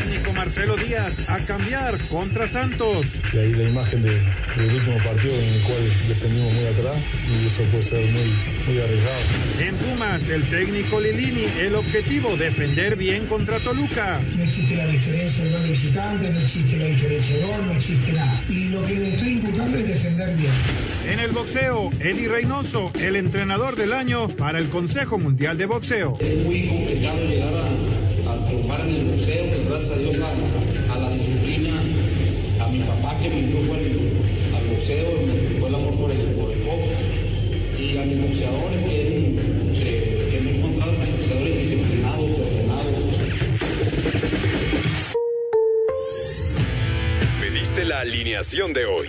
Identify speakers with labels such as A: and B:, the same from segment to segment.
A: Técnico Marcelo Díaz a cambiar contra Santos.
B: Y ahí la imagen de, del último partido en el cual defendimos muy atrás y eso puede ser muy, muy arriesgado.
A: En Pumas, el técnico Lilini, el objetivo, defender bien contra Toluca.
C: No existe la diferencia de gol visitante, no existe la diferencia de gol, no existe nada. Y lo que le estoy imputando es defender bien.
A: En el boxeo, Eddie Reynoso, el entrenador del año para el Consejo Mundial de Boxeo.
D: Es muy complicado llegar a, gracias a Dios a, la disciplina, a mi papá que me indujo al, al boxeo, fue el amor por el, por box, y a mis boxeadores que, que, que me he encontrado con boxeadores disciplinados, ordenados.
E: Pediste la alineación de hoy.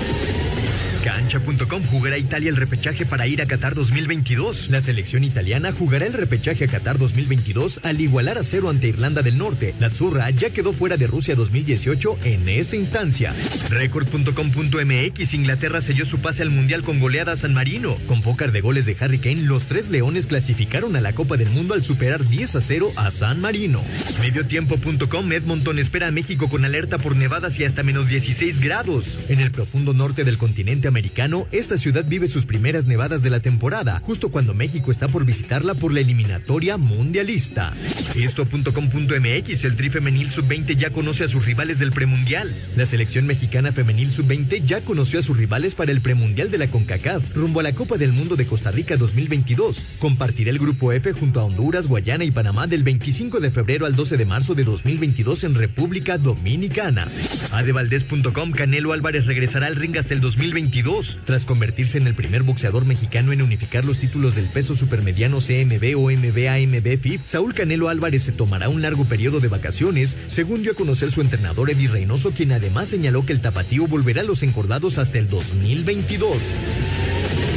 F: Cancha.com jugará Italia el repechaje para ir a Qatar 2022. La selección italiana jugará el repechaje a Qatar 2022 al igualar a cero ante Irlanda del Norte. La Zurra ya quedó fuera de Rusia 2018 en esta instancia. Record.com.mx Inglaterra selló su pase al Mundial con goleada a San Marino. Con pócar de goles de Harry Kane, los tres leones clasificaron a la Copa del Mundo al superar 10 a 0 a San Marino. Mediotiempo.com Edmonton espera a México con alerta por nevadas y hasta menos 16 grados. En el profundo norte del continente americano, esta ciudad vive sus primeras nevadas de la temporada, justo cuando México está por visitarla por la eliminatoria mundialista. Esto.com.mx, el Tri Femenil Sub-20 ya conoce a sus rivales del premundial. La selección mexicana femenil Sub-20 ya conoció a sus rivales para el premundial de la CONCACAF, rumbo a la Copa del Mundo de Costa Rica 2022. Compartirá el grupo F junto a Honduras, Guayana y Panamá del 25 de febrero al 12 de marzo de 2022 en República Dominicana. Adevaldez.com, Canelo Álvarez regresará al ring hasta el 2022. Tras convertirse en el primer boxeador mexicano en unificar los títulos del peso supermediano CMB o MBA FIP, Saúl Canelo Álvarez se tomará un largo periodo de vacaciones, según dio a conocer su entrenador Eddie Reynoso, quien además señaló que el tapatío volverá a los encordados hasta el 2022.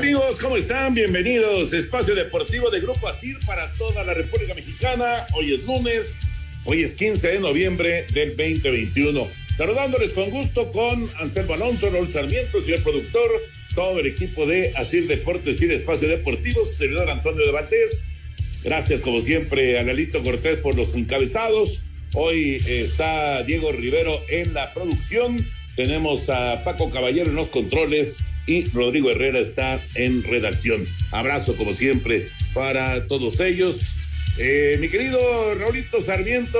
G: Amigos, ¿cómo están? Bienvenidos. Espacio Deportivo de Grupo ASIR para toda la República Mexicana. Hoy es lunes, hoy es 15 de noviembre del 2021. Saludándoles con gusto con Anselmo Alonso, Raúl Sarmiento, señor productor, todo el equipo de ASIR Deportes y Espacio Deportivo, su servidor Antonio de Valdés. Gracias, como siempre, a Lalito Cortés por los encabezados. Hoy está Diego Rivero en la producción. Tenemos a Paco Caballero en los controles y Rodrigo Herrera está en redacción. Abrazo como siempre para todos ellos. Eh, mi querido Raulito Sarmiento,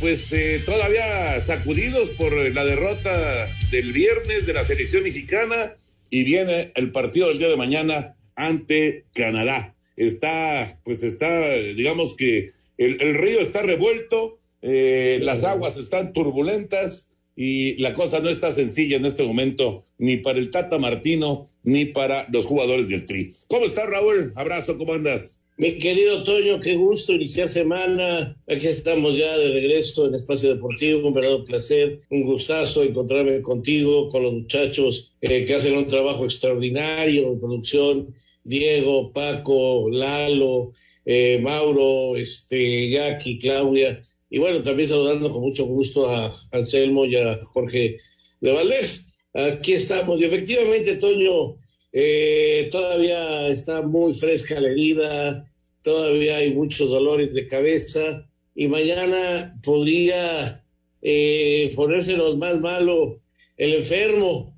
G: pues eh, todavía sacudidos por la derrota del viernes de la selección mexicana y viene el partido del día de mañana ante Canadá. Está, pues está, digamos que el, río está revuelto, eh, las aguas están turbulentas y la cosa no está sencilla en este momento ni para el Tata Martino ni para los jugadores del Tri. ¿Cómo estás, Raúl? Abrazo, ¿cómo andas?
H: Mi querido Toño, qué gusto iniciar semana. Aquí estamos ya de regreso en Espacio Deportivo. Un verdadero placer, un gustazo encontrarme contigo, con los muchachos eh, que hacen un trabajo extraordinario en producción. Diego, Paco, Lalo, eh, Mauro, este, Jackie, Claudia. Y bueno, también saludando con mucho gusto a Anselmo y a Jorge de Valdés. Aquí estamos. Y efectivamente, Toño, eh, todavía está muy fresca la herida, todavía hay muchos dolores de cabeza y mañana podría eh, ponérsenos más malo el enfermo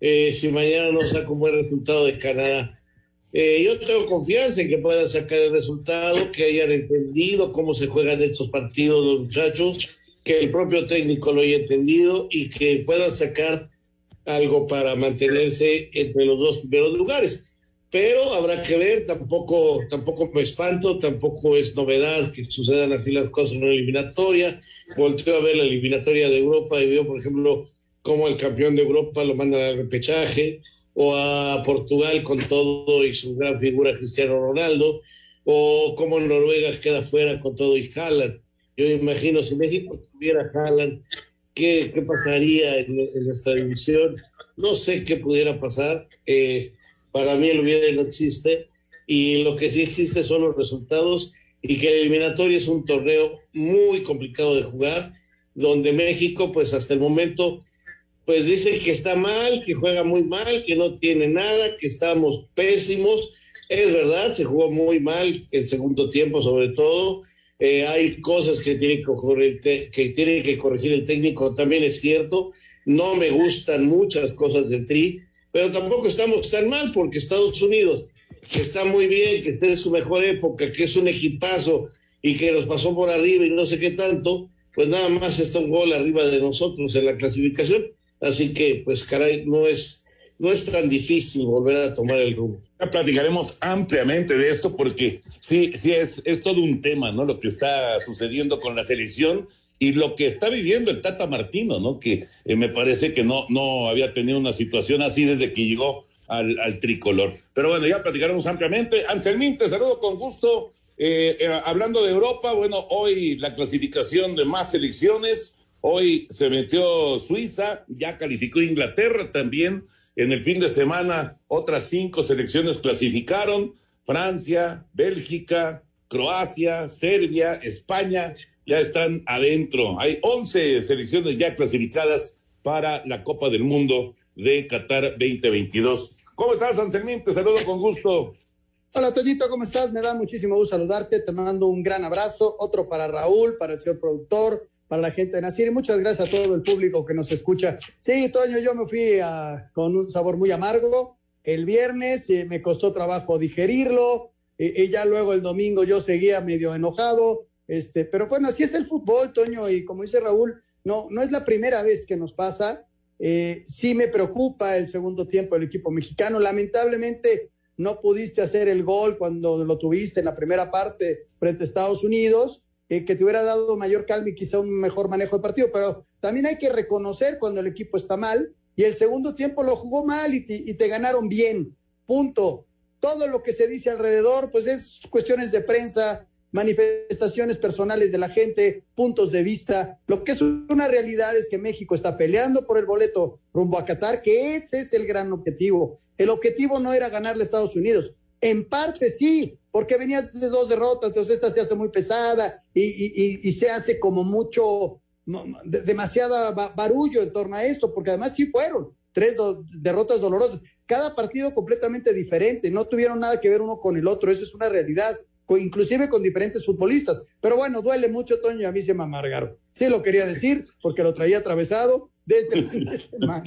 H: eh, si mañana no saca un buen resultado de Canadá. Eh, yo tengo confianza en que puedan sacar el resultado, que hayan entendido cómo se juegan estos partidos los muchachos, que el propio técnico lo haya entendido y que puedan sacar algo para mantenerse entre los dos primeros lugares. pero habrá que ver, tampoco, tampoco me espanto, tampoco es novedad que sucedan así las cosas en una eliminatoria. Volteo a ver la eliminatoria de Europa y veo, por ejemplo, cómo el campeón de Europa lo mandan al repechaje, o a Portugal con todo y su gran figura Cristiano Ronaldo, o cómo Noruega queda fuera con todo y Haaland. Yo imagino, si México tuviera Haaland, ¿qué, qué pasaría en, en, nuestra división? No sé qué pudiera pasar. Eh, para mí el hubiera no existe y lo que sí existe son los resultados y que el eliminatorio es un torneo muy complicado de jugar, donde México, pues hasta el momento, pues dice que está mal, que juega muy mal, que no tiene nada, que estamos pésimos. Es verdad, se jugó muy mal el segundo tiempo sobre todo. Eh, hay cosas que tiene que, que tiene que corregir el técnico, también es cierto. No me gustan muchas cosas del Tri, pero tampoco estamos tan mal porque Estados Unidos, que está muy bien, que está en su mejor época, que es un equipazo y que nos pasó por arriba y no sé qué tanto, pues nada más está un gol arriba de nosotros en la clasificación. Así que, pues caray, no es, no es tan difícil volver a tomar el rumbo.
G: Ya platicaremos ampliamente de esto porque sí, sí es, es todo un tema, ¿no? Lo que está sucediendo con la selección y lo que está viviendo el Tata Martino, ¿no? Que eh, me parece que no, no había tenido una situación así desde que llegó al, al tricolor. Pero bueno, ya platicaremos ampliamente. Anselmín, te saludo con gusto. Eh, eh, hablando de Europa, bueno, hoy la clasificación de más selecciones. Hoy se metió Suiza, ya calificó Inglaterra también. En el fin de semana, otras cinco selecciones clasificaron: Francia, Bélgica, Croacia, Serbia, España ya están adentro. Hay 11 selecciones ya clasificadas para la Copa del Mundo de Qatar 2022. ¿Cómo estás, Anselmín? Te saludo con gusto.
I: Hola, Toñito, ¿cómo estás? Me da muchísimo gusto saludarte. Te mando un gran abrazo. Otro para Raúl, para el señor productor, para la gente de Nacir. Muchas gracias a todo el público que nos escucha. Sí, Toño, yo me fui a, con un sabor muy amargo. El viernes eh, me costó trabajo digerirlo. Eh, y ya luego el domingo yo seguía medio enojado. Este, pero bueno, así es el fútbol, Toño, y como dice Raúl, no, no es la primera vez que nos pasa. Eh, sí me preocupa el segundo tiempo del equipo mexicano. Lamentablemente no pudiste hacer el gol cuando lo tuviste en la primera parte frente a Estados Unidos, eh, que te hubiera dado mayor calma y quizá un mejor manejo de partido, pero también hay que reconocer cuando el equipo está mal y el segundo tiempo lo jugó mal y te, y te ganaron bien. Punto. Todo lo que se dice alrededor, pues es cuestiones de prensa, manifestaciones personales de la gente, puntos de vista. Lo que es una realidad es que México está peleando por el boleto rumbo a Qatar, que ese es el gran objetivo. El objetivo no era ganarle a Estados Unidos. En parte sí, porque venías de dos derrotas, entonces esta se hace muy pesada y, y, y se hace como mucho, demasiada barullo en torno a esto, porque además sí fueron tres do, derrotas dolorosas. Cada partido completamente diferente, no tuvieron nada que ver uno con el otro, eso es una realidad inclusive con diferentes futbolistas. Pero bueno, duele mucho, Toño, y a mí se me amargaron. Sí lo quería decir, porque lo traía atravesado desde el fin de semana.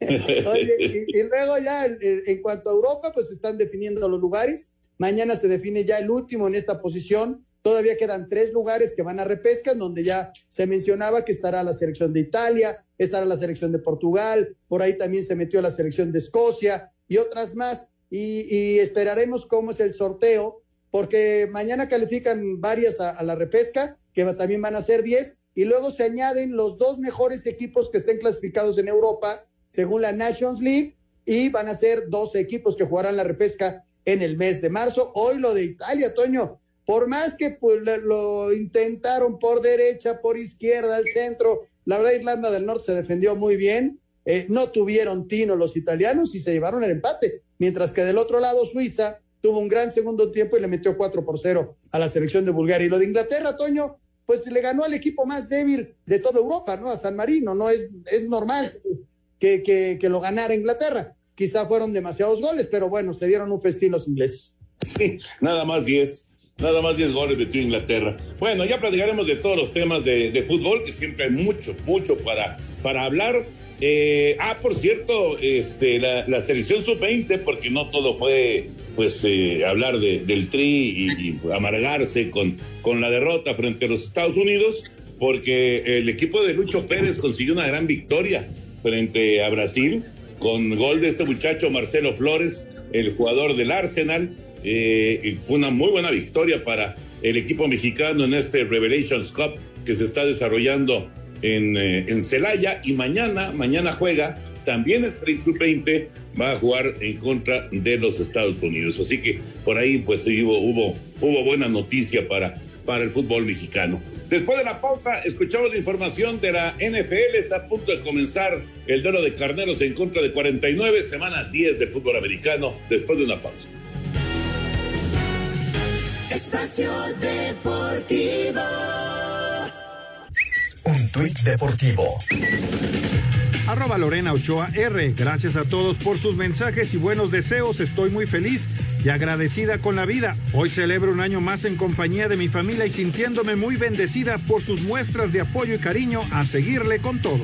I: Oye, y, y, luego ya, en, en cuanto a Europa, pues están definiendo los lugares. Mañana se define ya el último en esta posición. Todavía quedan tres lugares que van a repesca, donde ya se mencionaba que estará la selección de Italia, estará la selección de Portugal, por ahí también se metió la selección de Escocia y otras más. Y, y esperaremos cómo es el sorteo porque mañana califican varias a, a, la repesca, que también van a ser 10, y luego se añaden los dos mejores equipos que estén clasificados en Europa, según la Nations League, y van a ser 12 equipos que jugarán la repesca en el mes de marzo. Hoy lo de Italia, Toño, por más que pues, lo intentaron por derecha, por izquierda, al centro, la verdad Irlanda del Norte se defendió muy bien, eh, no tuvieron tino los italianos y se llevaron el empate, mientras que del otro lado Suiza tuvo un gran segundo tiempo y le metió 4 por 0 a la selección de Bulgaria. Y lo de Inglaterra, Toño, pues le ganó al equipo más débil de toda Europa, ¿no? A San Marino, no es, normal que lo ganara Inglaterra. Quizá fueron demasiados goles, pero bueno, se dieron un festín los ingleses.
G: Sí, nada más 10. Nada más 10 goles metió Inglaterra. Bueno, ya platicaremos de todos los temas de, de fútbol, que siempre hay mucho, mucho para, para hablar. Eh, ah, por cierto, este, la, la selección sub-20, porque no todo fue pues eh, hablar de, del tri y, y, amargarse con, con la derrota frente a los Estados Unidos, porque el equipo de Lucho Pérez consiguió una gran victoria frente a Brasil con gol de este muchacho Marcelo Flores. el jugador del Arsenal. Eh, fue una muy buena victoria para el equipo mexicano en este Revelations Cup que se está desarrollando en, eh, en Celaya y mañana, mañana juega también el sub-20 va a jugar en contra de los Estados Unidos. Así que por ahí pues hubo, hubo, hubo buena noticia para, para el fútbol mexicano. Después de la pausa, escuchamos la información de la NFL. Está a punto de comenzar el duelo de carneros en contra de 49, semana 10 de fútbol americano, después de una pausa.
J: Espacio Deportivo.
F: Un tuit deportivo.
A: Arroba Lorena Ochoa R. Gracias a todos por sus mensajes y buenos deseos. Estoy muy feliz y agradecida con la vida. Hoy celebro un año más en compañía de mi familia y sintiéndome muy bendecida por sus muestras de apoyo y cariño a seguirle con todo.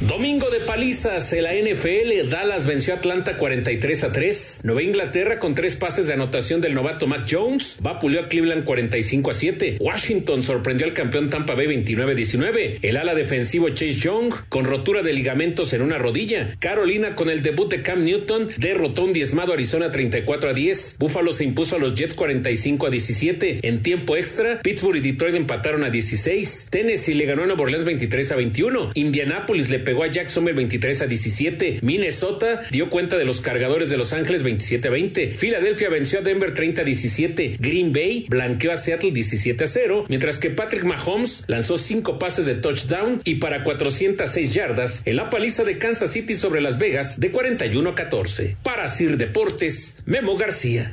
K: Domingo de palizas en la NFL, Dallas venció a Atlanta 43 a 3. Nueva Inglaterra con tres pases de anotación del novato Matt Jones, vapuleó a Cleveland 45 a 7. Washington sorprendió al campeón Tampa Bay 29 a 19. El ala defensivo Chase Young con rotura de ligamentos en una rodilla. Carolina con el debut de Cam Newton derrotó un diezmado Arizona 34 a 10. Buffalo se impuso a los Jets 45 a 17. En tiempo extra, Pittsburgh y Detroit empataron a 16. Tennessee le ganó a Nueva Orleans 23 a 21. Indianapolis le pegó a Jacksonville 23 a 17. Minnesota dio cuenta de los cargadores de Los Ángeles 27 a 20. Filadelfia venció a Denver 30 a 17. Green Bay blanqueó a Seattle 17 a 0. Mientras que Patrick Mahomes lanzó cinco pases de touchdown y para 406 yardas en la paliza de Kansas City sobre Las Vegas de 41 a 14. Para Sir Deportes, Memo García.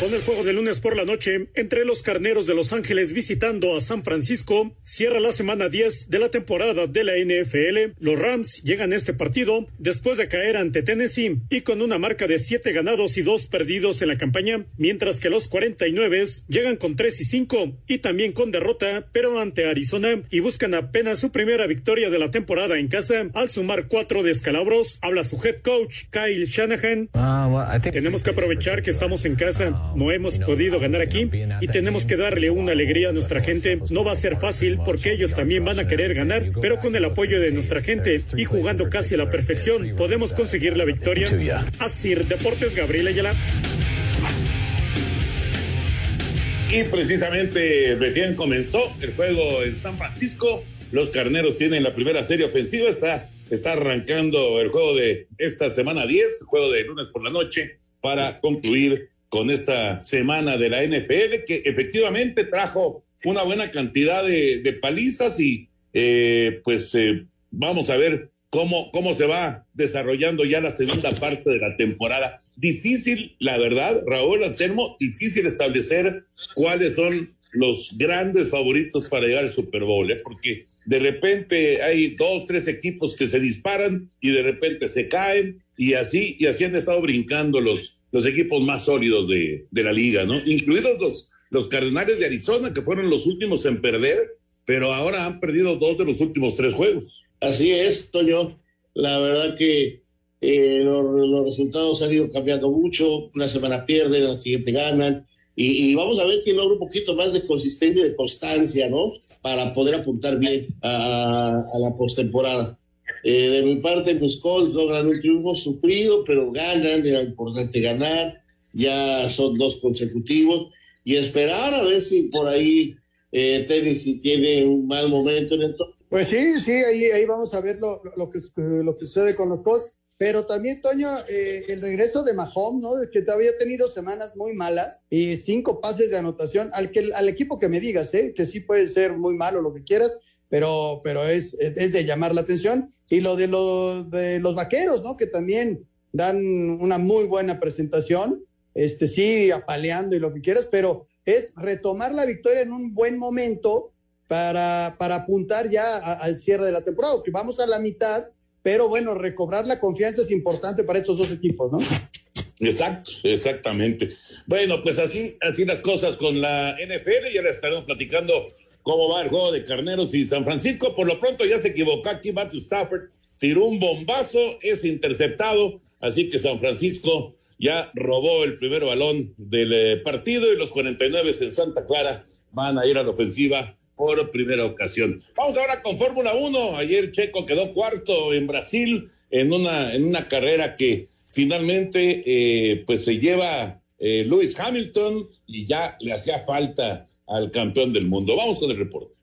L: Con el juego de lunes por la noche, entre los carneros de Los Ángeles visitando a San Francisco, cierra la semana 10 de la temporada de la NFL. Los Rams llegan a este partido después de caer ante Tennessee y con una marca de 7 ganados y 2 perdidos en la campaña, mientras que los 49 llegan con 3 y 5 y también con derrota, pero ante Arizona y buscan apenas su primera victoria de la temporada en casa al sumar 4 descalabros. Habla su head coach, Kyle Shanahan. Tenemos que aprovechar que estamos en casa no hemos podido ganar aquí y tenemos que darle una alegría a nuestra gente. No va a ser fácil porque ellos también van a querer ganar, pero con el apoyo de nuestra gente y jugando casi a la perfección, podemos conseguir la victoria. Así, Deportes Gabriel Ayala.
G: Y precisamente recién comenzó el juego en San Francisco. Los carneros tienen la primera serie ofensiva. Está, está arrancando el juego de esta semana 10, juego de lunes por la noche, para concluir con esta semana de la NFL, que efectivamente trajo una buena cantidad de, palizas y eh, pues eh, vamos a ver cómo, cómo se va desarrollando ya la segunda parte de la temporada. Difícil, la verdad, Raúl Anselmo, difícil establecer cuáles son los grandes favoritos para llegar al Super Bowl, ¿eh? porque de repente hay dos, tres equipos que se disparan y de repente se caen y así, y así han estado brincando los, los equipos más sólidos de, la liga, ¿no? Incluidos los, los Cardenales de Arizona, que fueron los últimos en perder, pero ahora han perdido dos de los últimos tres juegos.
H: Así es, Toño. La verdad que eh, los, resultados han ido cambiando mucho. Una semana pierden, la siguiente ganan. Y, vamos a ver quién logra un poquito más de consistencia y de constancia, ¿no? Para poder apuntar bien a la postemporada. Eh, de mi parte, mis Colts logran un triunfo sufrido, pero ganan, era importante ganar, ya son dos consecutivos, y esperar a ver si por ahí eh, Tennessee tiene un mal momento en el
I: Pues sí, sí, ahí, ahí vamos a ver lo, lo, que, lo que sucede con los Colts. Pero también, Toño, eh, el regreso de Mahomes, ¿no? Que había tenido semanas muy malas y cinco pases de anotación. Al, que, al equipo que me digas, ¿eh? Que sí puede ser muy malo, lo que quieras, pero, pero es, es de llamar la atención. Y lo de, los de los vaqueros, ¿no? Que también dan una muy buena presentación, este sí, apaleando y lo que quieras, pero es retomar la victoria en un buen momento para, para apuntar ya al cierre de la temporada, que vamos a la mitad, pero bueno, recobrar la confianza es importante para estos dos equipos, ¿no?
G: Exacto, exactamente. Bueno, pues así, así las cosas con la NFL, ya le estaremos platicando cómo va el juego de Carneros y San Francisco. Por lo pronto ya se equivocó aquí Matthew Stafford, tiró un bombazo, es interceptado, así que San Francisco ya robó el primer balón del eh, partido y los 49 en Santa Clara van a ir a la ofensiva por primera ocasión. Vamos ahora con Fórmula 1. Ayer Checo quedó cuarto en Brasil en una, en una carrera que finalmente eh, pues se lleva eh, Lewis Hamilton y ya le hacía falta al campeón del mundo. Vamos con el reporte.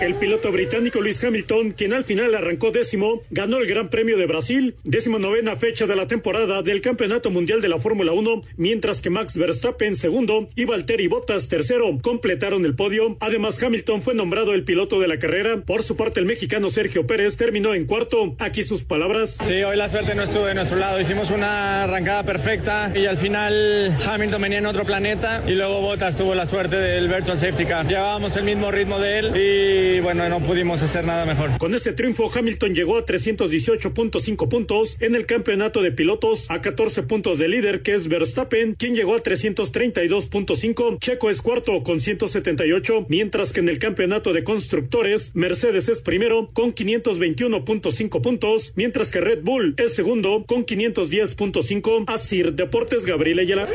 L: El piloto británico Luis Hamilton, quien al final arrancó décimo, ganó el Gran Premio de Brasil, décimo novena fecha de la temporada del Campeonato Mundial de la Fórmula 1, mientras que Max Verstappen segundo y Valtteri Bottas tercero completaron el podio. Además, Hamilton fue nombrado el piloto de la carrera. Por su parte, el mexicano Sergio Pérez terminó en cuarto. Aquí sus palabras.
M: Sí, hoy la suerte no estuvo de nuestro lado. Hicimos una arrancada perfecta y al final Hamilton venía en otro planeta y luego Bottas tuvo la suerte del virtual safety car. Llevábamos el mismo ritmo de él y y bueno, no pudimos hacer nada mejor.
L: Con este triunfo, Hamilton llegó a 318.5 puntos en el campeonato de pilotos, a 14 puntos de líder, que es Verstappen, quien llegó a 332.5. Checo es cuarto con 178, mientras que en el campeonato de constructores, Mercedes es primero con 521.5 puntos, mientras que Red Bull es segundo con 510.5. Así, Deportes Gabriel Ayala.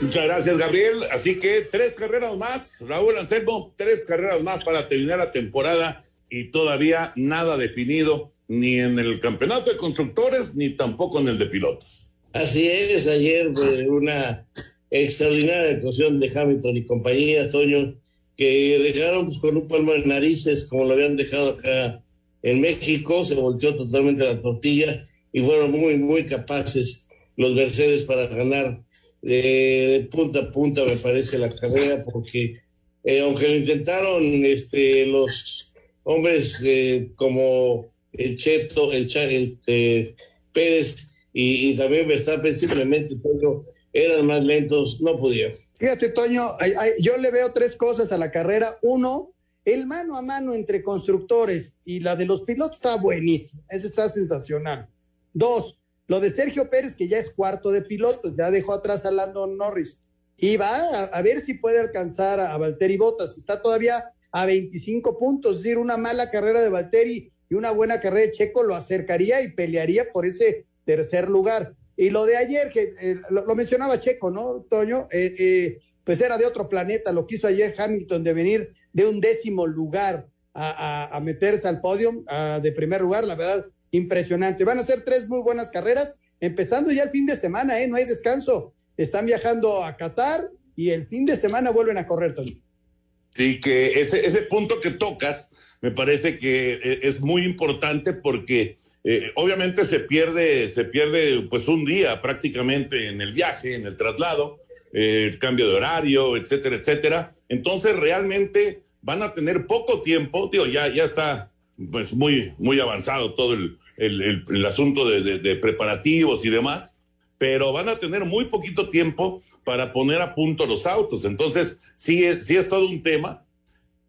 G: Muchas gracias, Gabriel. Así que tres carreras más, Raúl Anselmo, tres carreras más para terminar la temporada y todavía nada definido ni en el campeonato de constructores ni tampoco en el de pilotos.
H: Así es, ayer una extraordinaria actuación de Hamilton y compañía, Toño, que dejaron pues, con un palmo de narices, como lo habían dejado acá en México, se volteó totalmente la tortilla y fueron muy, muy capaces los Mercedes para ganar de, punta a punta, me parece, la carrera, porque eh, aunque lo intentaron este, los hombres eh, como el Cheto, el, este, Pérez y, también Verstappen, simplemente eran más lentos, no pudieron.
I: Fíjate, Toño, yo le veo tres cosas a la carrera. Uno, el mano a mano entre constructores y la de los pilotos está buenísimo, eso está sensacional. Dos, lo de Sergio Pérez, que ya es cuarto de pilotos, ya dejó atrás a Landon Norris. Y va a, ver si puede alcanzar a, Valtteri Bottas. Está todavía a 25 puntos. Es decir, una mala carrera de Valtteri y una buena carrera de Checo lo acercaría y pelearía por ese tercer lugar. Y lo de ayer, que eh, lo, mencionaba Checo, ¿no, Toño? Eh, eh, pues era de otro planeta. Lo quiso ayer Hamilton de venir de un décimo lugar a, meterse al podio de primer lugar. La verdad, impresionante. Van a ser tres muy buenas carreras, empezando ya el fin de semana, ¿eh? No hay descanso. Están viajando a Qatar y el fin de semana vuelven a correr, Tony.
G: Sí, que ese, ese punto que tocas me parece que eh, es muy importante porque eh, obviamente se pierde, se pierde pues un día prácticamente en el viaje, en el traslado, eh, el cambio de horario, etcétera, etcétera. Entonces realmente van a tener poco tiempo, digo, ya, ya está pues muy, muy avanzado todo el, el, asunto de, preparativos y demás, pero van a tener muy poquito tiempo para poner a punto los autos. Entonces, sí, es, sí es todo un tema.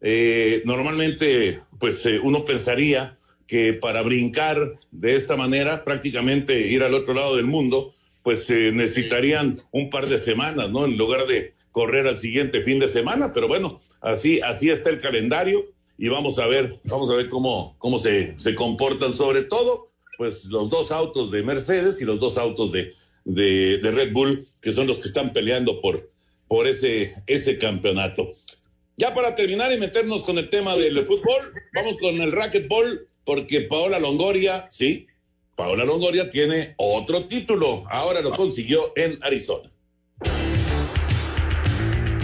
G: Eh, normalmente, pues eh, uno pensaría que para brincar de esta manera, prácticamente ir al otro lado del mundo, pues eh, necesitarían un par de semanas, ¿no? En lugar de correr al siguiente fin de semana, pero bueno, así, así está el calendario y vamos a ver, vamos a ver cómo, cómo se, se comportan, sobre todo, pues los dos autos de Mercedes y los dos autos de, de, Red Bull, que son los que están peleando por, por ese, ese campeonato. Ya para terminar y meternos con el tema del fútbol, vamos con el racquetball, porque Paola Longoria, sí, Paola Longoria tiene otro título, ahora lo consiguió en Arizona.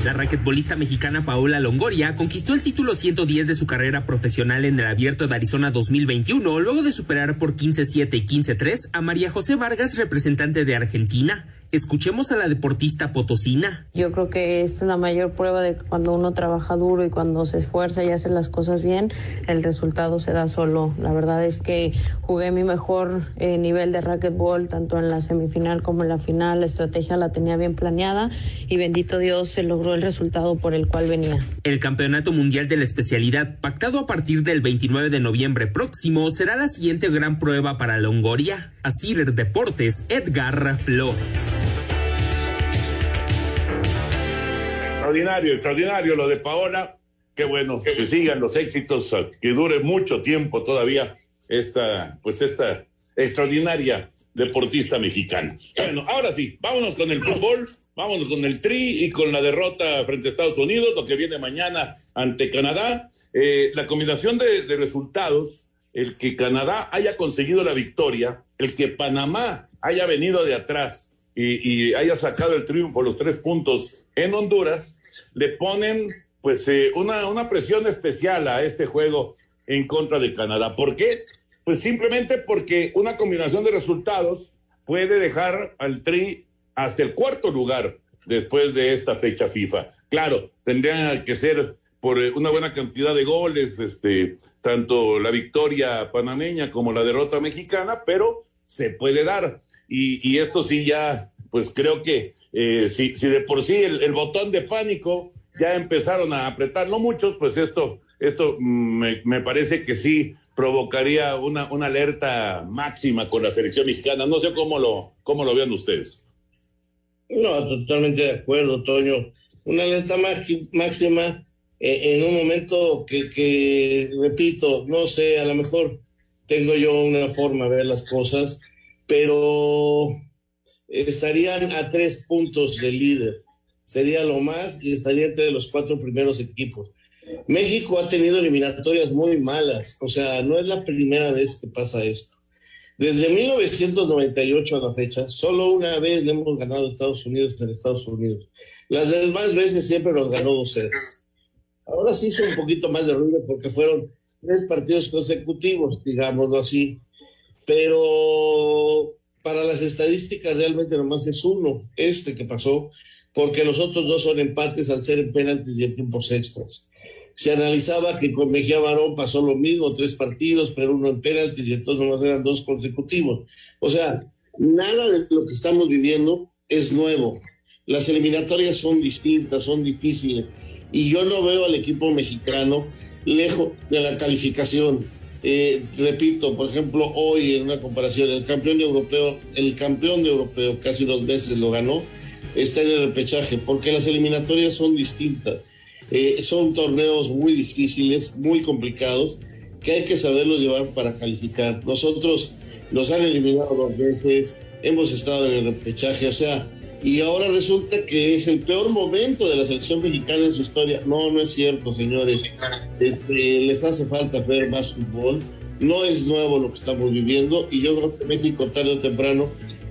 N: La raquetbolista mexicana Paola Longoria conquistó el título 110 de su carrera profesional en el Abierto de Arizona 2021, luego de superar por 15-7 y 15-3 a María José Vargas, representante de Argentina. Escuchemos a la deportista potosina.
O: Yo creo que esta es la mayor prueba de que cuando uno trabaja duro y cuando se esfuerza y hace las cosas bien, el resultado se da solo. La verdad es que jugué mi mejor eh, nivel de racquetball tanto en la semifinal como en la final. La estrategia la tenía bien planeada y bendito Dios se logró el resultado por el cual venía.
N: El Campeonato Mundial de la Especialidad, pactado a partir del 29 de noviembre próximo, será la siguiente gran prueba para Longoria. Asir Deportes, Edgar Flores.
G: Extraordinario, extraordinario lo de Paola. Qué bueno que sigan los éxitos, que dure mucho tiempo todavía esta, pues esta extraordinaria deportista mexicana. Bueno, ahora sí, vámonos con el fútbol. Vámonos con el Tri y con la derrota frente a Estados Unidos, lo que viene mañana ante Canadá. Eh, la combinación de, resultados, el que Canadá haya conseguido la victoria, el que Panamá haya venido de atrás y, y haya sacado el triunfo, los tres puntos en Honduras, le ponen pues eh, una, una presión especial a este juego en contra de Canadá. ¿Por qué? Pues simplemente porque una combinación de resultados puede dejar al Tri hasta el cuarto lugar después de esta fecha FIFA. Claro, tendría que ser por eh, una buena cantidad de goles, este, tanto la victoria panameña como la derrota mexicana, pero se puede dar. Y esto sí ya, pues creo que eh, si, de por sí el, botón de pánico ya empezaron a apretar, no muchos, pues esto, esto me, me parece que sí provocaría una, una alerta máxima con la selección mexicana. No sé cómo lo, cómo lo vean ustedes.
H: No, totalmente de acuerdo, Toño. Una alerta máxima eh, en un momento que, que, repito, no sé, a lo mejor tengo yo una forma de ver las cosas, pero estarían a tres puntos del líder. Sería lo más y estaría entre los cuatro primeros equipos. México ha tenido eliminatorias muy malas, o sea, no es la primera vez que pasa esto. Desde 1998 a la fecha, solo una vez le hemos ganado a Estados Unidos en Estados Unidos. Las demás veces siempre los ganó 2-0. Ahora sí hizo un poquito más de ruido porque fueron tres partidos consecutivos, digámoslo así. Pero para las estadísticas realmente nomás es uno, este que pasó, porque los otros dos son empates al ser en penaltis y en tiempos extras. Se analizaba que con Mejía Barón pasó lo mismo, tres partidos, pero uno en penaltis y entonces nomás eran dos consecutivos. O sea, nada de lo que estamos viviendo es nuevo. Las eliminatorias son distintas, son difíciles. Y yo no veo al equipo mexicano lejos de la calificación. Eh, repito, por ejemplo, hoy en una comparación, el campeón europeo, el campeón de europeo casi dos veces lo ganó, está en el repechaje, porque las eliminatorias son distintas. Eh, son torneos muy difíciles, muy complicados, que hay que saberlos llevar para calificar. Nosotros nos han eliminado dos veces, hemos estado en el repechaje, o sea, y ahora resulta que es el peor momento de la selección mexicana en su historia. No, no es cierto, señores. Este, les hace falta ver más fútbol. No es nuevo lo que estamos viviendo y yo creo que México tarde o temprano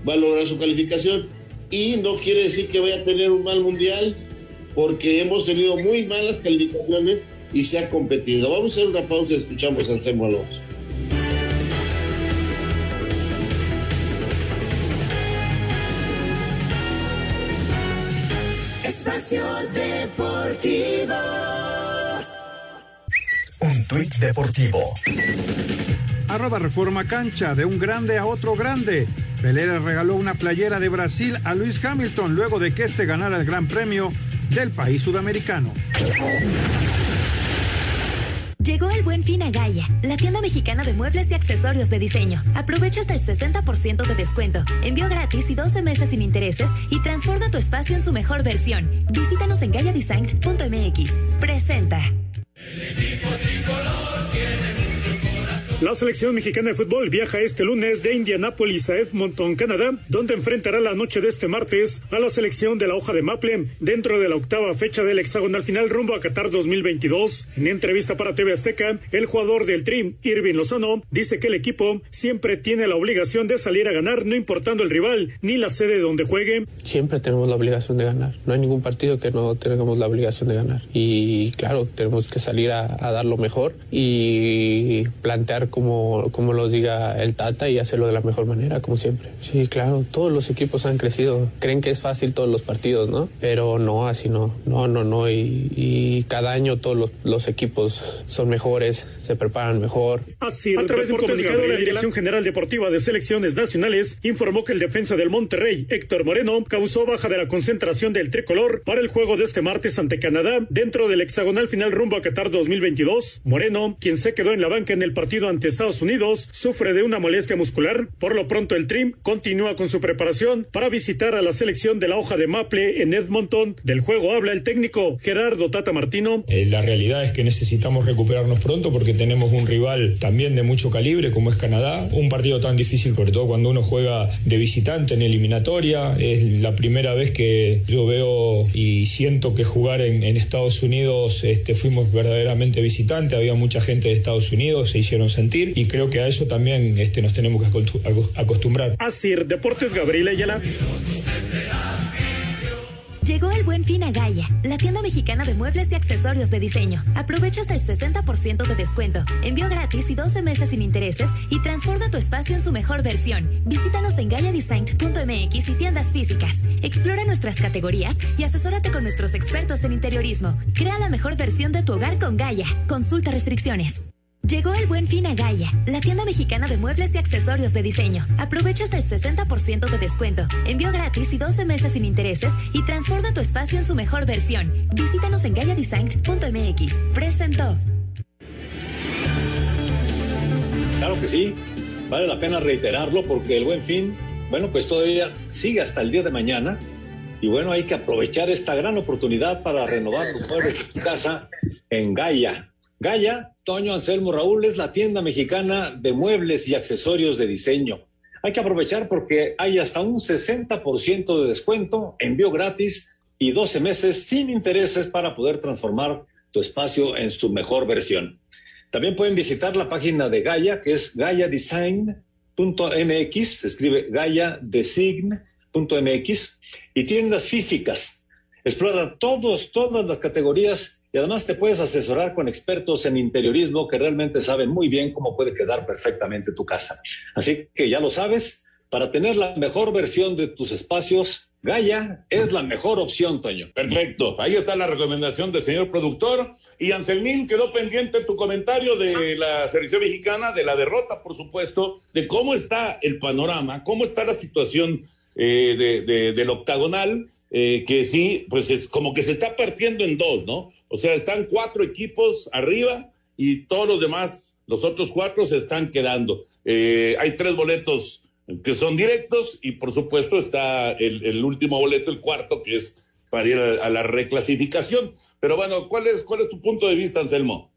H: va a lograr su calificación. Y no quiere decir que vaya a tener un mal mundial, porque hemos tenido muy malas calificaciones y se ha competido. Vamos a hacer una pausa y escuchamos a Anselmo Alonso.
J: Deportivo.
F: Un tuit deportivo.
A: Arroba Reforma Cancha, de un grande a otro grande. Pelé le regaló una playera de Brasil a Luis Hamilton luego de que este ganara el Gran Premio del país sudamericano.
P: Llegó el buen fin a Gaia, la tienda mexicana de muebles y accesorios de diseño. Aprovecha hasta el 60% de descuento, envío gratis y 12 meses sin intereses y transforma tu espacio en su mejor versión. Visítanos en gaiadesign.mx. Presenta.
L: La selección mexicana de fútbol viaja este lunes de Indianápolis a Edmonton, Canadá, donde enfrentará la noche de este martes a la selección de la hoja de Maple dentro de la octava fecha del hexagonal final rumbo a Qatar 2022. En entrevista para TV Azteca, el jugador del Trim, Irving Lozano, dice que el equipo siempre tiene la obligación de salir a ganar, no importando el rival ni la sede donde juegue.
Q: Siempre tenemos la obligación de ganar. No hay ningún partido que no tengamos la obligación de ganar. Y claro, tenemos que salir a, a dar lo mejor y plantear como, como lo diga el Tata y hacerlo de la mejor manera, como siempre. Sí, claro, todos los equipos han crecido. Creen que es fácil todos los partidos, ¿no? Pero no, así no. No, no, no. Y, y cada año todos los, los, equipos son mejores, se preparan mejor.
L: Así, a través de un comunicado, la Dirección General Deportiva de Selecciones Nacionales informó que el defensa del Monterrey, Héctor Moreno, causó baja de la concentración del tricolor para el juego de este martes ante Canadá dentro del hexagonal final rumbo a Qatar 2022. Moreno, quien se quedó en la banca en el partido ante ante Estados Unidos, sufre de una molestia muscular. Por lo pronto, el Trim continúa con su preparación para visitar a la selección de la hoja de Maple en Edmonton. Del juego habla el técnico Gerardo Tata Martino.
B: Eh, la realidad es que necesitamos recuperarnos pronto porque tenemos un rival también de mucho calibre como es Canadá. Un partido tan difícil, sobre todo cuando uno juega de visitante en eliminatoria. Es la primera vez que yo veo y siento que jugar en, en Estados Unidos este, fuimos verdaderamente visitantes. Había mucha gente de Estados Unidos, se hicieron sentir y creo que a eso también este, nos tenemos que acostumbrar.
L: Así, Deportes Gabriel Ayala.
P: Llegó el buen fin a Gaia, la tienda mexicana de muebles y accesorios de diseño. Aprovecha hasta el 60% de descuento, envío gratis y 12 meses sin intereses y transforma tu espacio en su mejor versión. Visítanos en gaiadesign.mx y tiendas físicas. Explora nuestras categorías y asesórate con nuestros expertos en interiorismo. Crea la mejor versión de tu hogar con Gaia. Consulta restricciones. Llegó el buen fin a Gaia, la tienda mexicana de muebles y accesorios de diseño. Aprovecha hasta el 60% de descuento, envío gratis y 12 meses sin intereses y transforma tu espacio en su mejor versión. Visítanos en gaiadesign.mx. Presentó.
R: Claro que sí, vale la pena reiterarlo porque el buen fin, bueno, pues todavía sigue hasta el día de mañana. Y bueno, hay que aprovechar esta gran oportunidad para renovar tu muebles tu casa en Gaia. Gaia Toño Anselmo Raúl es la tienda mexicana de muebles y accesorios de diseño. Hay que aprovechar porque hay hasta un 60% de descuento, envío gratis y 12 meses sin intereses para poder transformar tu espacio en su mejor versión. También pueden visitar la página de Gaia, que es gaiadesign.mx, escribe gaiadesign.mx, y tiendas físicas. Explora todos, todas las categorías y además te puedes asesorar con expertos en interiorismo que realmente saben muy bien cómo puede quedar perfectamente tu casa. Así que ya lo sabes, para tener la mejor versión de tus espacios, Gaia es la mejor opción, Toño.
G: Perfecto. Ahí está la recomendación del señor productor. Y Anselmín, quedó pendiente tu comentario de la selección mexicana, de la derrota, por supuesto, de cómo está el panorama, cómo está la situación eh, de, del octagonal, eh, que sí, pues es como que se está partiendo en dos, ¿no? O sea, están cuatro equipos arriba y todos los demás, los otros cuatro se están quedando. Eh, hay tres boletos que son directos y por supuesto está el, último boleto, el cuarto, que es para ir a, la reclasificación. Pero bueno, ¿cuál es, cuál es tu punto de vista, Anselmo?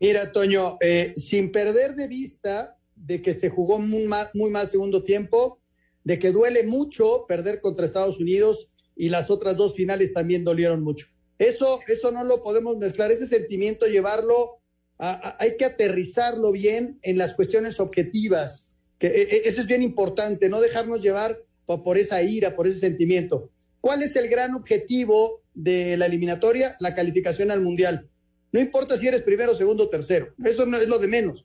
I: Mira, Toño, eh, sin perder de vista de que se jugó muy mal, muy mal segundo tiempo, de que duele mucho perder contra Estados Unidos y las otras dos finales también dolieron mucho. Eso, eso no lo podemos mezclar, ese sentimiento llevarlo, hay que aterrizarlo bien en las cuestiones objetivas, que e, e, eso es bien importante, no dejarnos llevar por, esa ira, por ese sentimiento. ¿Cuál es el gran objetivo de la eliminatoria? La calificación al Mundial. No importa si eres primero, segundo tercero, eso no es lo de menos.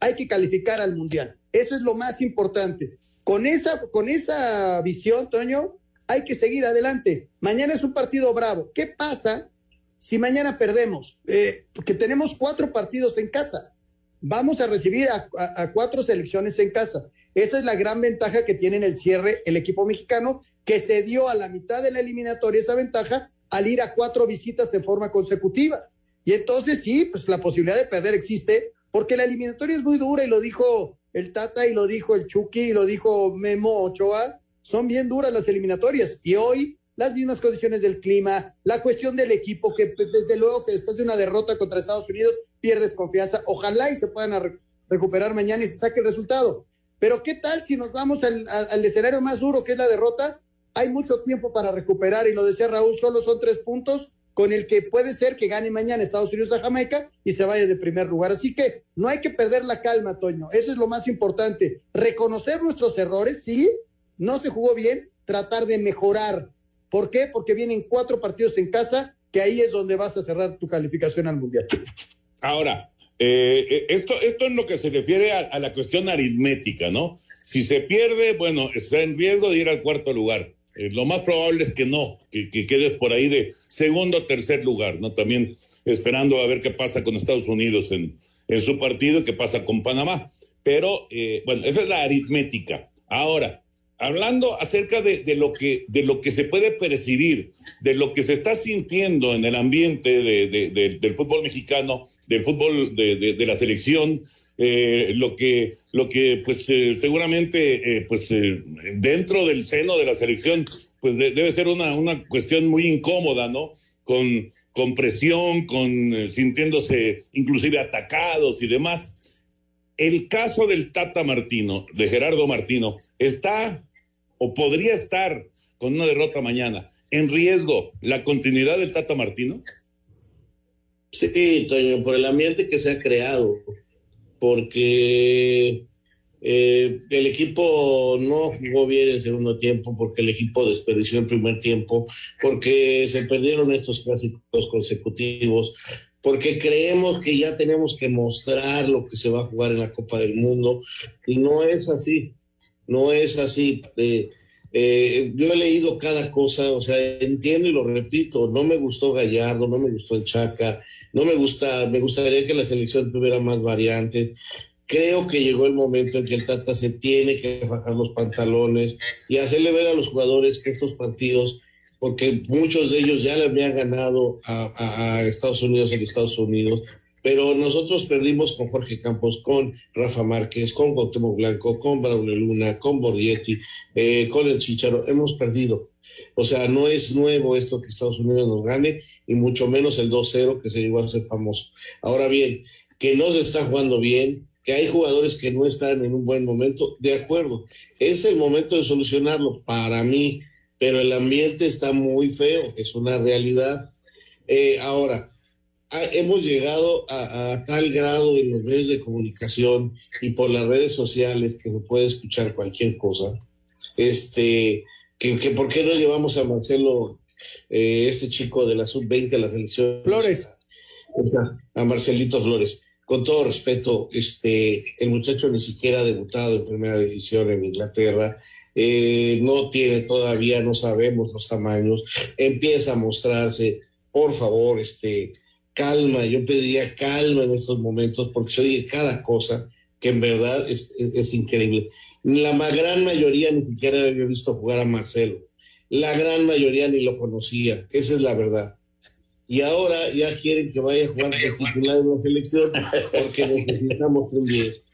I: Hay que calificar al Mundial. Eso es lo más importante. Con esa, con esa visión, Toño, hay que seguir adelante. Mañana es un partido bravo. ¿Qué pasa si mañana perdemos? Eh, porque tenemos cuatro partidos en casa. Vamos a recibir a, cuatro selecciones en casa. Esa es la gran ventaja que tiene en el cierre el equipo mexicano, que se dio a la mitad de la eliminatoria esa ventaja al ir a cuatro visitas en forma consecutiva. Y entonces sí, pues la posibilidad de perder existe, porque la eliminatoria es muy dura y lo dijo el Tata y lo dijo el Chucky y lo dijo Memo Ochoa son bien duras las eliminatorias y hoy las mismas condiciones del clima, la cuestión del equipo, que pues, desde luego que después de una derrota contra Estados Unidos pierdes confianza, ojalá y se puedan recuperar mañana y se saque el resultado. Pero ¿qué tal si nos vamos al, al, escenario más duro que es la derrota? Hay mucho tiempo para recuperar y lo decía Raúl, solo son tres puntos con el que puede ser que gane mañana Estados Unidos a Jamaica y se vaya de primer lugar. Así que no hay que perder la calma, Toño. Eso es lo más importante. Reconocer nuestros errores, sí, no se jugó bien, tratar de mejorar. ¿Por qué? Porque vienen cuatro partidos en casa, que ahí es donde vas a cerrar tu calificación al Mundial.
G: Ahora, eh, eh, esto, esto es lo que se refiere a, la cuestión aritmética, ¿no? Si se pierde, bueno, está en riesgo de ir al cuarto lugar. Eh, lo más probable es que no, que, quedes por ahí de segundo o tercer lugar, ¿no? También esperando a ver qué pasa con Estados Unidos en, su partido qué pasa con Panamá. Pero, bueno, esa es la aritmética. Ahora, hablando acerca de, lo que, de lo que se puede percibir, de lo que se está sintiendo en el ambiente del fútbol mexicano, del fútbol de, la selección, eh, lo que, lo que pues eh, seguramente eh, pues dentro del seno de la selección pues debe ser una, una cuestión muy incómoda, ¿no? Con, con presión, con sintiéndose inclusive atacados y demás. El caso del Tata Martino, de Gerardo Martino, está o podría estar con una derrota mañana en riesgo la continuidad del Tata Martino.
H: Sí, Toño, por el ambiente que se ha creado, porque eh, el equipo no jugó bien el segundo tiempo, porque el equipo desperdició el primer tiempo, porque se perdieron estos clásicos consecutivos, porque creemos que ya tenemos que mostrar lo que se va a jugar en la Copa del Mundo, y no es así, no es así. Eh, eh, yo he leído cada cosa, o sea, entiendo y lo repito, no me gustó Gallardo, no me gustó el Chaca, no me gusta, me gustaría que la selección tuviera más variantes. Creo que llegó el momento en que el Tata se tiene que bajar los pantalones y hacerle ver a los jugadores que estos partidos, porque muchos de ellos ya le habían ganado a, Estados Unidos en Estados Unidos, pero nosotros perdimos con Jorge Campos, con Rafa Márquez, con Gautemo Blanco, con Braulio Luna, con Borghetti, eh, con el Chicharo, hemos perdido. O sea, no es nuevo esto que Estados Unidos nos gane, y mucho menos el 2-0 que se llegó a ser famoso. Ahora bien, que no se está jugando bien, que hay jugadores que no están en un buen momento, de acuerdo, es el momento de solucionarlo para mí, pero el ambiente está muy feo, es una realidad. Eh, ahora, hemos llegado a, a, tal grado en los medios de comunicación y por las redes sociales que se puede escuchar cualquier cosa, este, que, por qué no llevamos a Marcelo, eh, este chico de la sub-20 a la selección.
I: Flores.
H: a Marcelito Flores. Con todo respeto, este, el muchacho ni siquiera ha debutado en primera división en Inglaterra. Eh, no tiene todavía, no sabemos los tamaños, empieza a mostrarse, por favor, este, calma, yo pediría calma en estos momentos porque se oye cada cosa que en verdad es, es increíble. La gran mayoría ni siquiera había visto jugar a Marcelo. La gran mayoría ni lo conocía. Esa es la verdad. Y ahora ya quieren que vaya a jugar de titular en la selección porque necesitamos un 10.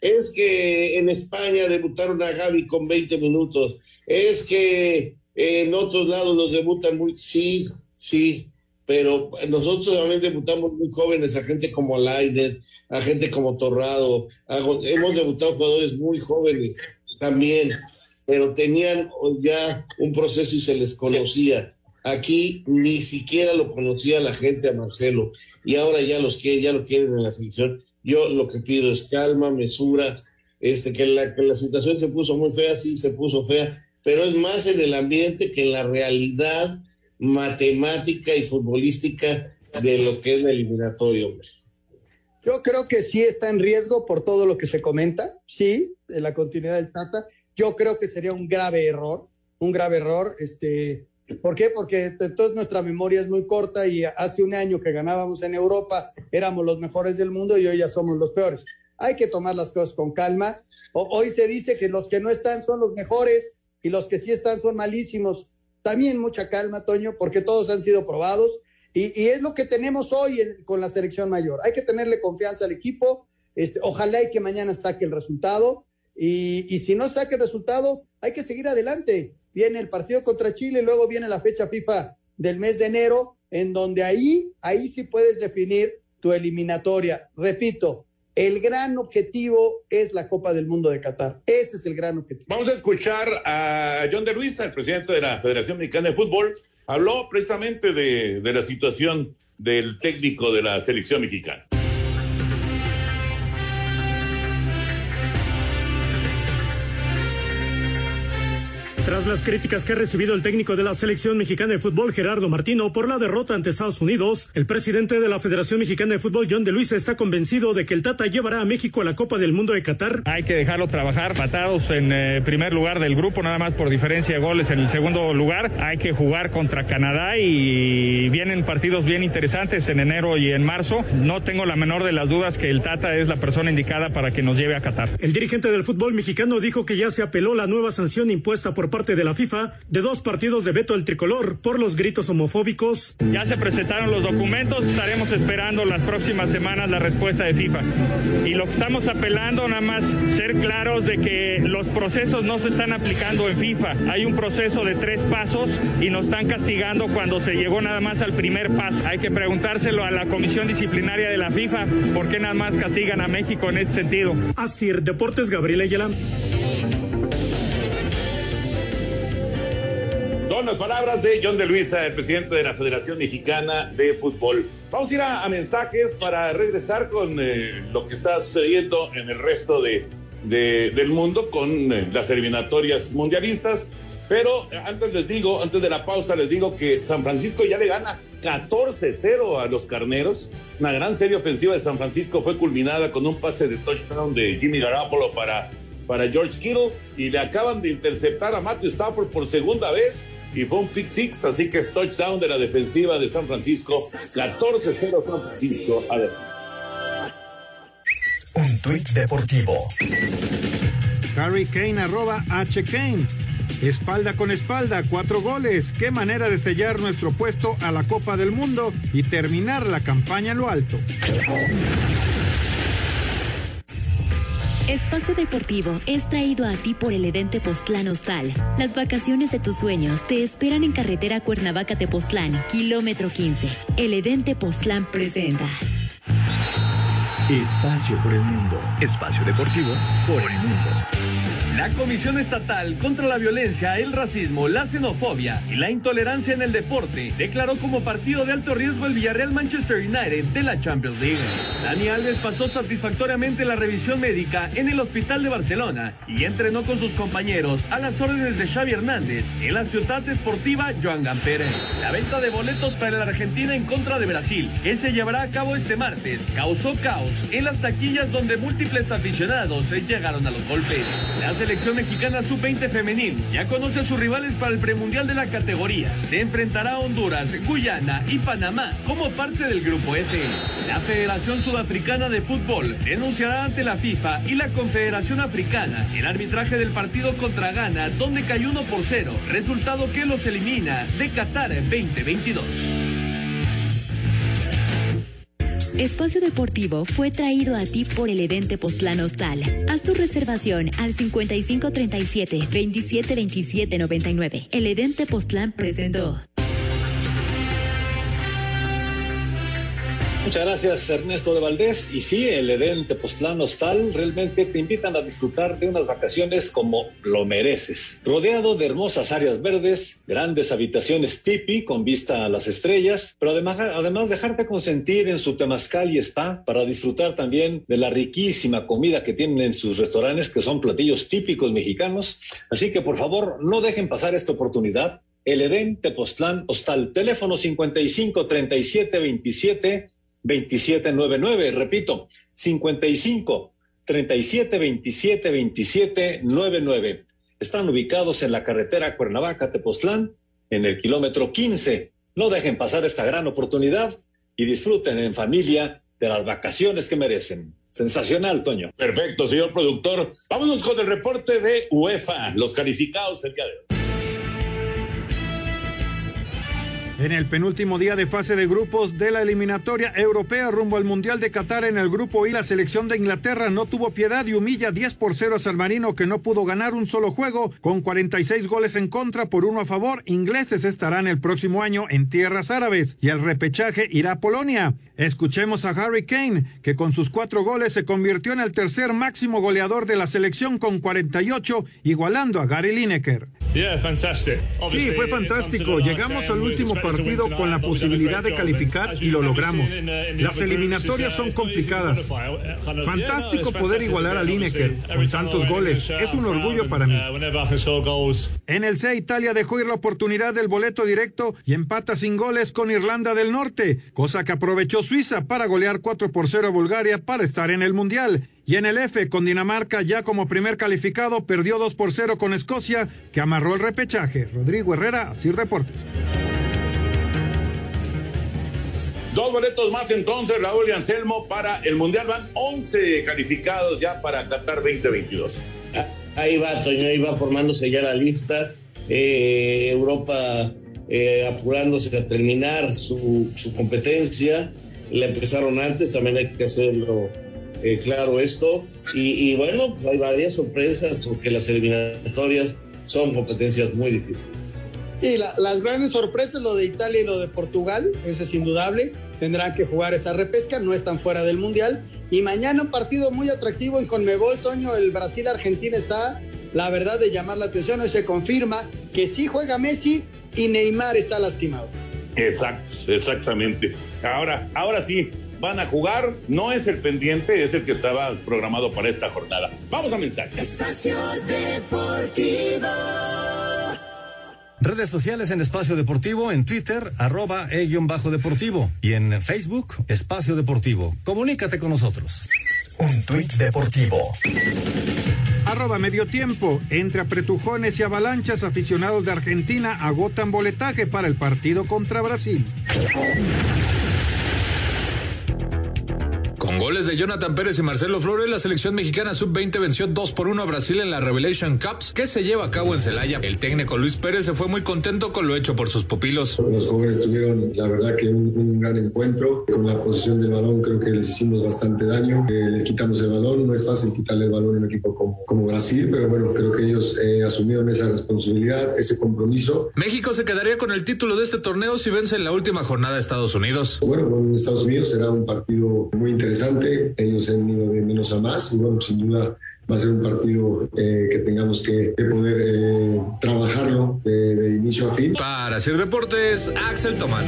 H: es que en España debutaron a Gaby con 20 minutos. Es que en otros lados los debutan muy. Sí, sí, pero nosotros también debutamos muy jóvenes, a gente como Laines, a gente como Torrado, hemos debutado jugadores muy jóvenes también, pero tenían ya un proceso y se les conocía. Aquí ni siquiera lo conocía la gente a Marcelo y ahora ya los quiere, ya lo quieren en la selección. Yo lo que pido es calma, mesura, este, que la, que la situación se puso muy fea, sí se puso fea, pero es más en el ambiente que en la realidad matemática y futbolística de lo que es el eliminatorio.
I: Yo creo que sí está en riesgo por todo lo que se comenta, sí, de la continuidad del Tata. Yo creo que sería un grave error, un grave error. Este, ¿Por qué? Porque toda nuestra memoria es muy corta y hace un año que ganábamos en Europa éramos los mejores del mundo y hoy ya somos los peores. Hay que tomar las cosas con calma. hoy se dice que los que no están son los mejores y los que sí están son malísimos. También mucha calma, Toño, porque todos han sido probados y, es lo que tenemos hoy con la selección mayor. Hay que tenerle confianza al equipo. Este, ojalá y que mañana saque el resultado. Y, si no saque el resultado, hay que seguir adelante. Viene el partido contra Chile, luego viene la fecha FIFA del mes de enero, en donde ahí, ahí sí puedes definir tu eliminatoria. Repito, el gran objetivo es la Copa del Mundo de Qatar. Ese es el gran objetivo.
G: Vamos a escuchar a John de Luisa, el presidente de la Federación Mexicana de Fútbol, habló precisamente de, de la situación del técnico de la selección mexicana.
L: Tras las críticas que ha recibido el técnico de la selección mexicana de fútbol, Gerardo Martino, por la derrota ante Estados Unidos, el presidente de la Federación Mexicana de Fútbol, John de Luis, está convencido de que el Tata llevará a México a la Copa del Mundo de Qatar.
S: Hay que dejarlo trabajar, patados en eh, primer lugar del grupo, nada más por diferencia de goles en el segundo lugar. Hay que jugar contra Canadá y vienen partidos bien interesantes en enero y en marzo. No tengo la menor de las dudas que el Tata es la persona indicada para que nos lleve a Qatar.
L: El dirigente del fútbol mexicano dijo que ya se apeló la nueva sanción impuesta por parte parte de la FIFA de dos partidos de veto al tricolor por los gritos homofóbicos.
S: Ya se presentaron los documentos, estaremos esperando las próximas semanas la respuesta de FIFA. Y lo que estamos apelando nada más ser claros de que los procesos no se están aplicando en FIFA. Hay un proceso de tres pasos y nos están castigando cuando se llegó nada más al primer paso. Hay que preguntárselo a la Comisión Disciplinaria de la FIFA por qué nada más castigan a México en este sentido.
L: Así, Deportes Gabriel Ayala.
G: Son las palabras de John de Luisa, el presidente de la Federación Mexicana de Fútbol. Vamos a ir a, mensajes para regresar con eh, lo que está sucediendo en el resto de, del mundo con eh, las eliminatorias mundialistas. Pero eh, antes les digo, antes de la pausa, les digo que San Francisco ya le gana 14-0 a los carneros. Una gran serie ofensiva de San Francisco fue culminada con un pase de touchdown de Jimmy Garoppolo para, para George Kittle y le acaban de interceptar a Matthew Stafford por segunda vez y fue un pick six, así que es touchdown de la defensiva de San Francisco. 14-0 San Francisco. A ver.
T: Un tuit deportivo.
A: Harry Kane arroba H. Kane. Espalda con espalda, cuatro goles. Qué manera de sellar nuestro puesto a la Copa del Mundo y terminar la campaña en lo alto.
P: Espacio Deportivo es traído a ti por el Edente Postlán Hostal. Las vacaciones de tus sueños te esperan en carretera Cuernavaca-Tepoztlán, kilómetro 15. El Edente Postlán presenta.
T: Espacio por el mundo. Espacio deportivo por el mundo.
U: La Comisión Estatal contra la Violencia, el Racismo, la Xenofobia y la Intolerancia en el Deporte declaró como partido de alto riesgo el Villarreal Manchester United de la Champions League. Dani Alves pasó satisfactoriamente la revisión médica en el Hospital de Barcelona y entrenó con sus compañeros a las órdenes de Xavi Hernández en la Ciudad Esportiva Joan Gamper. La venta de boletos para la Argentina en contra de Brasil, que se llevará a cabo este martes, causó caos en las taquillas donde múltiples aficionados llegaron a los golpes. Selección mexicana sub-20 femenil ya conoce a sus rivales para el premundial de la categoría. Se enfrentará a Honduras, Guyana y Panamá como parte del grupo F. La Federación Sudafricana de Fútbol denunciará ante la FIFA y la Confederación Africana el arbitraje del partido contra Ghana, donde cayó 1 por 0, resultado que los elimina de Qatar 2022.
P: Espacio Deportivo fue traído a ti por el Edente Postlán Hostal. Haz tu reservación al 5537 2727 99. El Edente Postlán presentó.
R: Muchas gracias Ernesto de Valdés. Y sí, el Edén Tepoztlán Hostal realmente te invitan a disfrutar de unas vacaciones como lo mereces. Rodeado de hermosas áreas verdes, grandes habitaciones tipi con vista a las estrellas, pero además, además dejarte consentir en su temazcal y spa para disfrutar también de la riquísima comida que tienen en sus restaurantes, que son platillos típicos mexicanos. Así que por favor, no dejen pasar esta oportunidad. El Edén Tepoztlán Hostal, teléfono 55 37 27 2799, repito, 55 37 27 27 99. Están ubicados en la carretera Cuernavaca-Tepoztlán, en el kilómetro 15. No dejen pasar esta gran oportunidad y disfruten en familia de las vacaciones que merecen. Sensacional, Toño.
G: Perfecto, señor productor. Vámonos con el reporte de UEFA, los calificados el día de hoy.
A: En el penúltimo día de fase de grupos de la eliminatoria europea rumbo al Mundial de Qatar en el grupo I, la selección de Inglaterra no tuvo piedad y humilla 10 por 0 a San Marino que no pudo ganar un solo juego con 46 goles en contra por uno a favor. Ingleses estarán el próximo año en tierras árabes y el repechaje irá a Polonia. Escuchemos a Harry Kane que con sus cuatro goles se convirtió en el tercer máximo goleador de la selección con 48 igualando a Gary Lineker. Sí, fue fantástico. Llegamos al último partido con la posibilidad de calificar y lo logramos. Las eliminatorias son complicadas. Fantástico poder igualar a Lineker con tantos goles. Es un orgullo para mí. En el C, Italia dejó ir la oportunidad del boleto directo y empata sin goles con Irlanda del Norte, cosa que aprovechó Suiza para golear 4 por 0 a Bulgaria para estar en el Mundial. Y en el F, con Dinamarca ya como primer calificado, perdió 2 por 0 con Escocia, que amarró el repechaje. Rodrigo Herrera, Sir Deportes.
G: Dos boletos más entonces, Raúl y Anselmo, para el Mundial. Van 11 calificados ya para Qatar 2022.
H: Ahí va, Toño, ahí va formándose ya la lista. eh, Europa eh, apurándose a terminar su, su, competencia. La empezaron antes, también hay que hacerlo eh, claro esto. Y, bueno, hay varias sorpresas porque las eliminatorias son competencias muy difíciles.
I: Sí, la, las grandes sorpresas, lo de Italia y lo de Portugal, eso es indudable. Tendrán que jugar esa repesca, no están fuera del Mundial. Y mañana un partido muy atractivo en Conmebol, Toño, el Brasil-Argentina está, la verdad, de llamar la atención. Hoy se confirma que sí juega Messi y Neymar está lastimado.
G: Exacto, exactamente. Ahora, ahora sí, van a jugar, no es el pendiente, es el que estaba programado para esta jornada. Vamos a mensaje.
J: Espacio Deportivo.
A: Redes sociales en Espacio Deportivo, en Twitter, arroba e-bajo deportivo y en Facebook, Espacio Deportivo. Comunícate con nosotros.
T: Un tuit deportivo.
A: Arroba medio tiempo. Entre apretujones y avalanchas, aficionados de Argentina agotan boletaje para el partido contra Brasil.
V: Con goles de Jonathan Pérez y Marcelo Flores, la selección mexicana sub-20 venció 2 por 1 a Brasil en la Revelation Cups que se lleva a cabo en Celaya. El técnico Luis Pérez se fue muy contento con lo hecho por sus pupilos.
W: Los jóvenes tuvieron, la verdad, que un, un gran encuentro. Con la posición del balón creo que les hicimos bastante daño. Eh, les quitamos el balón. No es fácil quitarle el balón a un equipo como, como Brasil, pero bueno, creo que ellos eh, asumieron esa responsabilidad, ese compromiso.
V: México se quedaría con el título de este torneo si vence en la última jornada a Estados Unidos.
W: Bueno, con Estados Unidos será un partido muy interesante. Ellos han ido de menos a más y bueno, sin duda va a ser un partido eh, que tengamos que, que poder eh, trabajarlo de, de, inicio a fin.
V: Para hacer deportes, Axel Tomán.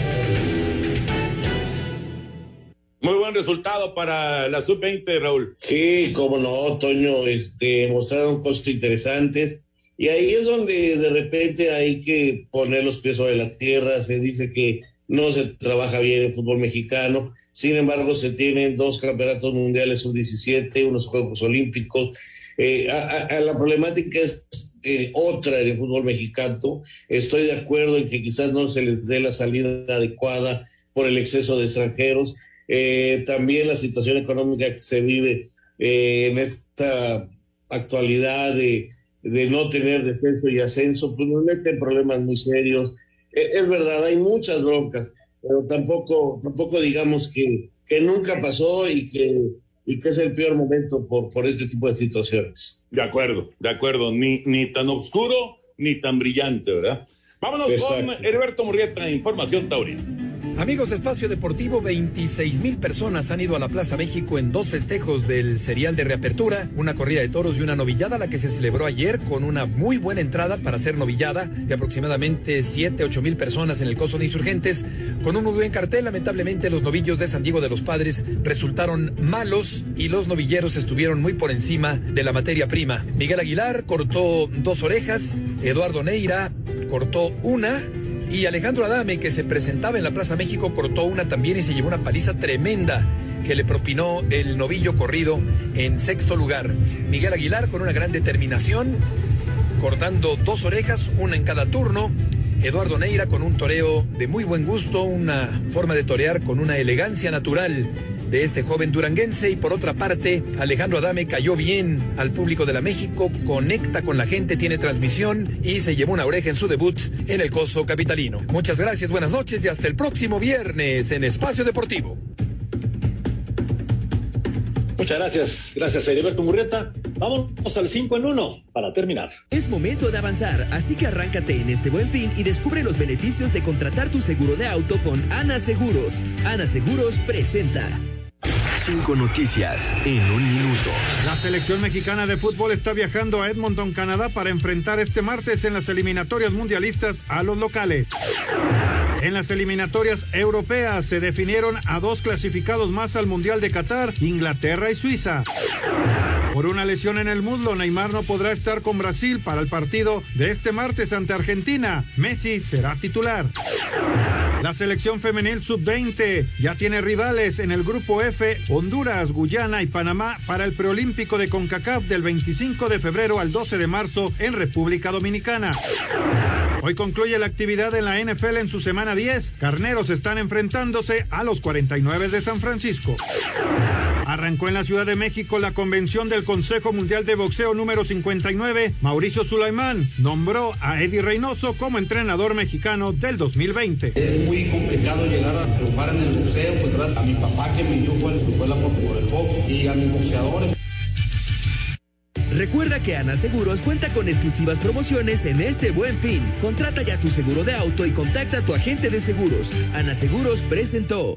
G: Muy buen resultado para la sub-20, Raúl.
H: Sí, cómo no, Toño, este, mostraron cosas interesantes. Y ahí es donde de repente hay que poner los pies sobre la tierra. Se dice que no se trabaja bien el fútbol mexicano. Sin embargo, se tienen dos campeonatos mundiales sub-17, unos Juegos Olímpicos. Eh, a, la problemática es eh, otra en el fútbol mexicano. Estoy de acuerdo en que quizás no se les dé la salida adecuada por el exceso de extranjeros. Eh, también la situación económica que se vive en esta actualidad de, no tener descenso y ascenso, pues nos mete en problemas muy serios. es verdad, hay muchas broncas pero tampoco, tampoco digamos que, que nunca pasó y que, y que es el peor momento por, por este tipo de situaciones.
G: De acuerdo, de acuerdo, ni, ni tan oscuro ni tan brillante, ¿verdad? Vámonos Exacto. con Heriberto Murrieta, Información Taurina.
X: Amigos de Espacio Deportivo, 26 mil personas han ido a la Plaza México en dos festejos del serial de reapertura, una corrida de toros y una novillada, la que se celebró ayer con una muy buena entrada para ser novillada de aproximadamente 7, 8 mil personas en el coso de insurgentes, con un muy buen cartel. Lamentablemente los novillos de San Diego de los Padres resultaron malos y los novilleros estuvieron muy por encima de la materia prima. Miguel Aguilar cortó dos orejas, Eduardo Neira cortó una y Alejandro Adame, que se presentaba en la Plaza México, cortó una también y se llevó una paliza tremenda que le propinó el novillo corrido en sexto lugar. Miguel Aguilar con una gran determinación, cortando dos orejas, una en cada turno. Eduardo Neira con un toreo de muy buen gusto, una forma de torear con una elegancia natural de este joven duranguense y por otra parte Alejandro Adame cayó bien al público de la México, conecta con la gente, tiene transmisión y se llevó una oreja en su debut en el Coso Capitalino. Muchas gracias, buenas noches y hasta el próximo viernes en Espacio Deportivo.
R: Muchas gracias, gracias a Heriberto Murrieta. Vámonos al 5 en 1 para terminar.
Y: Es momento de avanzar, así que arráncate en este buen fin y descubre los beneficios de contratar tu seguro de auto con Ana Seguros. Ana Seguros presenta.
T: Cinco noticias en un minuto.
A: La selección mexicana de fútbol está viajando a Edmonton, Canadá, para enfrentar este martes en las eliminatorias mundialistas a los locales. En las eliminatorias europeas se definieron a dos clasificados más al Mundial de Qatar, Inglaterra y Suiza. Por una lesión en el muslo, Neymar no podrá estar con Brasil para el partido de este martes ante Argentina. Messi será titular. La selección femenil sub-20 ya tiene rivales en el grupo F, Honduras, Guyana y Panamá para el preolímpico de CONCACAF del 25 de febrero al 12 de marzo en República Dominicana. Hoy concluye la actividad en la NFL en su semana 10. Carneros están enfrentándose a los 49 de San Francisco. Arrancó en la Ciudad de México la convención del Consejo Mundial de Boxeo número 59. Mauricio Sulaimán nombró a Eddie Reynoso como entrenador mexicano del 2020.
Z: Es muy complicado llegar a triunfar en el boxeo, pues gracias a mi papá que me indujo a la escuela por, por el box y a mis boxeadores.
Y: Recuerda que Ana Seguros cuenta con exclusivas promociones en este buen fin. Contrata ya tu seguro de auto y contacta a tu agente de seguros. Ana Seguros presentó.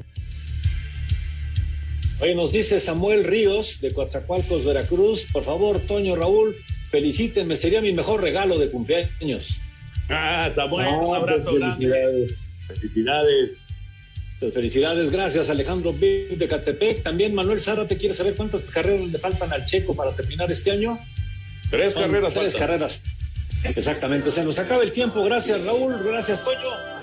R: Hoy nos dice Samuel Ríos de Coatzacoalcos, Veracruz. Por favor, Toño Raúl, felicítenme, sería mi mejor regalo de cumpleaños.
G: Ah, Samuel, un
R: No,
G: abrazo
R: pues,
G: grande.
R: felicidades.
G: Felicidades.
R: Pues, Felicidades, gracias Alejandro Big de Catepec. También Manuel Zara te quiere saber cuántas carreras le faltan al Checo para terminar este año.
G: Tres
R: Son
G: carreras
R: Tres
G: faltan.
R: carreras. Exactamente, se nos acaba el tiempo. Gracias Raúl, gracias Toño.